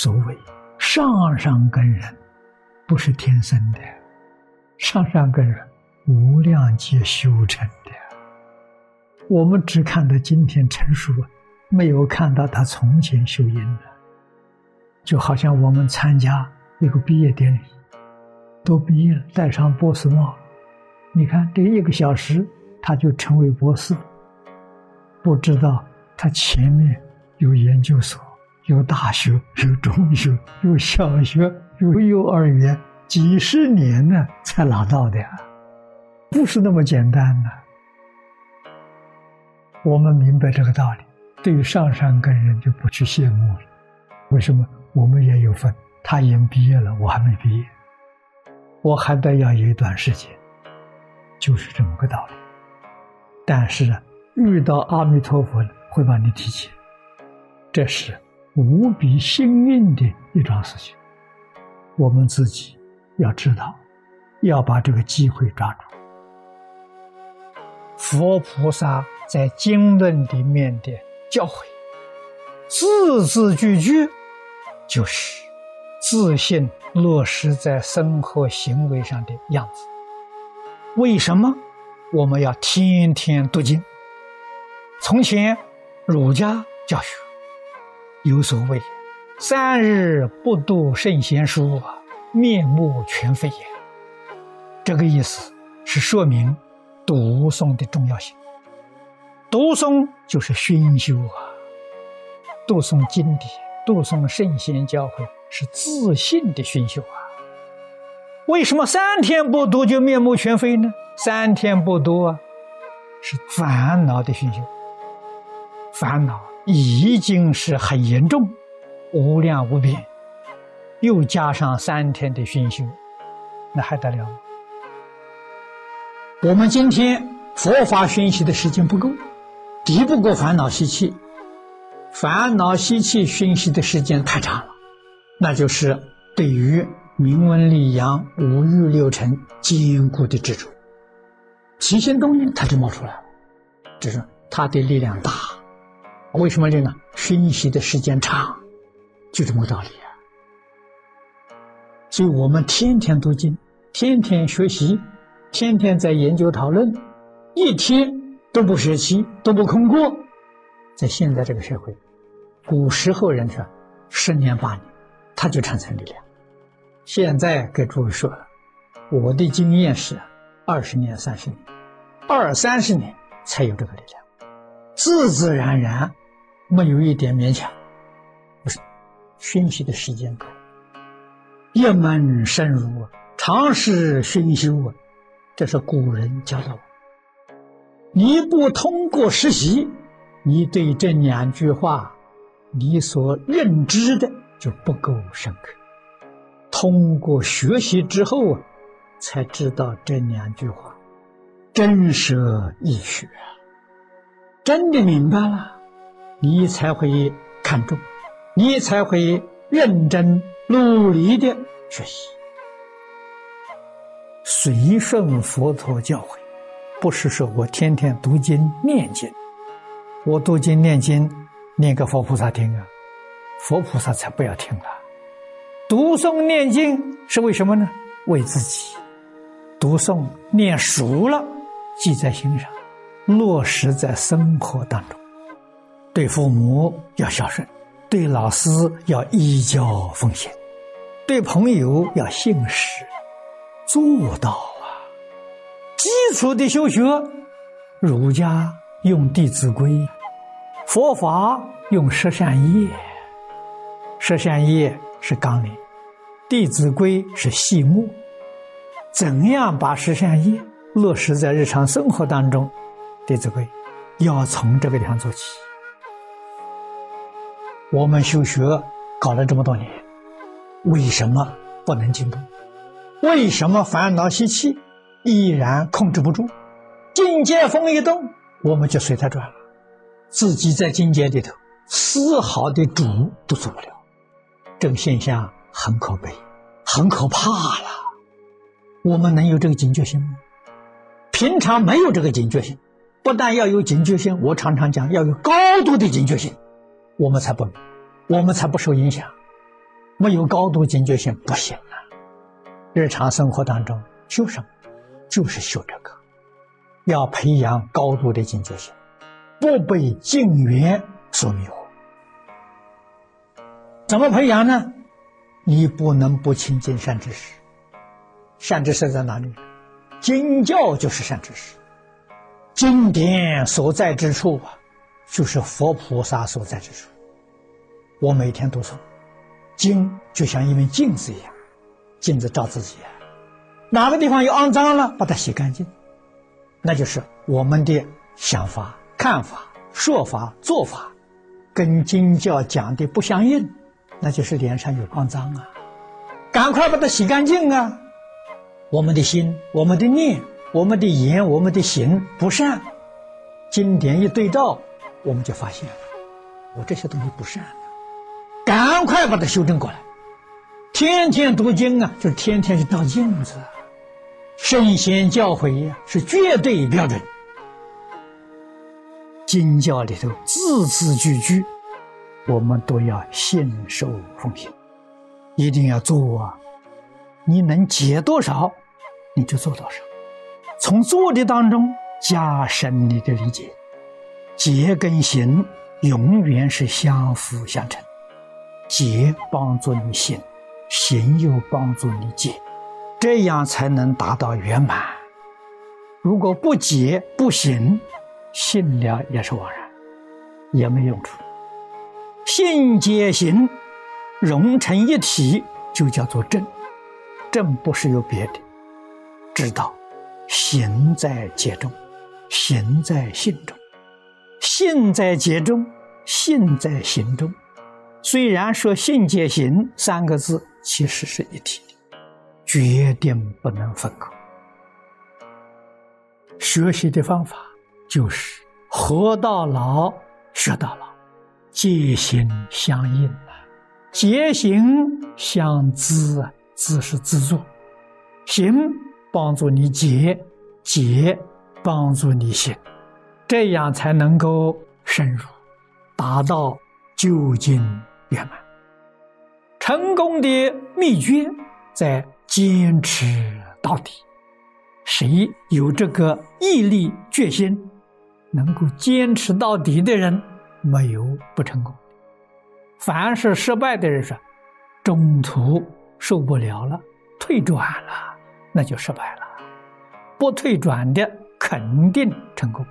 所谓上上根人，不是天生的，上上根人无量劫修成的。我们只看到今天成熟，没有看到他从前修因的。就好像我们参加一个毕业典礼，都毕业了，戴上博士帽，你看这一个小时他就成为博士，不知道他前面有研究所。有大学，有中学，有小学，有幼儿园，几十年呢才拿到的，不是那么简单的。我们明白这个道理，对于上山根人就不去羡慕了。为什么？我们也有份，他已经毕业了，我还没毕业，我还得要有一段时间，就是这么个道理。但是啊，遇到阿弥陀佛会把你提起，这是。无比幸运的一桩事情，我们自己要知道，要把这个机会抓住。佛菩萨在经论里面的教诲，字字句句就是自信落实在生活行为上的样子。为什么我们要天天读经？从前儒家教学。有所谓，三日不读圣贤书，面目全非也。这个意思是说明读诵的重要性。读诵就是熏修啊，读诵经典、读诵圣贤教诲是自信的熏修啊。为什么三天不读就面目全非呢？三天不读啊，是烦恼的熏修，烦恼。已经是很严重，无量无边，又加上三天的熏修，那还得了？我们今天佛法熏习的时间不够，敌不过烦恼习气，烦恼习气熏习的时间太长了，那就是对于明文利阳五欲六尘坚固的执着，起心动念它就冒出来了，就是它的力量大。为什么这呢？学习的时间长，就这么个道理啊。所以我们天天读经，天天学习，天天在研究讨论，一天都不学习，都不空过。在现在这个社会，古时候人说十年八年，他就产生力量。现在给诸位说了，我的经验是二十年、三十年，二三十年才有这个力量。自自然然，没有一点勉强，不是熏习的时间够，一门深入啊，长时熏修啊，这是古人教导我。你不通过实习，你对这两句话，你所认知的就不够深刻。通过学习之后啊，才知道这两句话真实易学。真的明白了，你才会看重，你才会认真努力的学习，随顺佛陀教诲，不是说我天天读经念经，我读经念经念给佛菩萨听啊，佛菩萨才不要听了。读诵念经是为什么呢？为自己，读诵念熟了，记在心上。落实在生活当中，对父母要孝顺，对老师要依教奉行，对朋友要信实，做到啊！基础的修学，儒家用《弟子规》，佛法用十善业。十善业是纲领，《弟子规》是细目。怎样把十善业落实在日常生活当中？弟子规要从这个地方做起。我们修学搞了这么多年，为什么不能进步？为什么烦恼习气依然控制不住？境界风一动，我们就随它转了。自己在境界里头丝毫的主都做不了，这个现象很可悲，很可怕了。我们能有这个警觉性吗？平常没有这个警觉性。不但要有警觉性，我常常讲要有高度的警觉性，我们才不，我们才不受影响。没有高度警觉性不行啊！日常生活当中修什么？就是修这个，要培养高度的警觉性，不被境缘所迷惑。怎么培养呢？你不能不亲近善知识。善知识在哪里？经教就是善知识，经典所在之处啊，就是佛菩萨所在之处。我每天读诵经，就像一面镜子一样，镜子照自己，哪个地方有肮脏了，把它洗干净，那就是我们的想法、看法、说法、做法，跟经教讲的不相应，那就是脸上有肮脏啊，赶快把它洗干净啊！我们的心、我们的念、我们的言、我们的行不善，经典一对照，我们就发现了，我这些东西不善的，赶快把它修正过来。天天读经啊，就是天天去照镜子。圣贤教诲呀，是绝对标准。经教里头字字句句，我们都要信受奉行，一定要做啊。你能解多少，你就做多少。从做的当中加深你的理解，结跟行永远是相辅相成。结帮助你行，行又帮助你解，这样才能达到圆满。如果不结不行，信了也是枉然，也没用处。信解行融成一体，就叫做正。正不是有别的，知道行在解中，行在信中，信在解中，信在行中。虽然说信解行三个字，其实是一体的，决定不能分开。学习的方法就是活到老学到老，戒行相应啊，戒行相知啊。自是自作，行帮助你解，解帮助你行，这样才能够深入，达到究竟圆满。成功的秘诀在坚持到底。谁有这个毅力决心，能够坚持到底的人，没有不成功。凡是失败的人说，中途。受不了了，退转了，那就失败了。不退转的，肯定成功。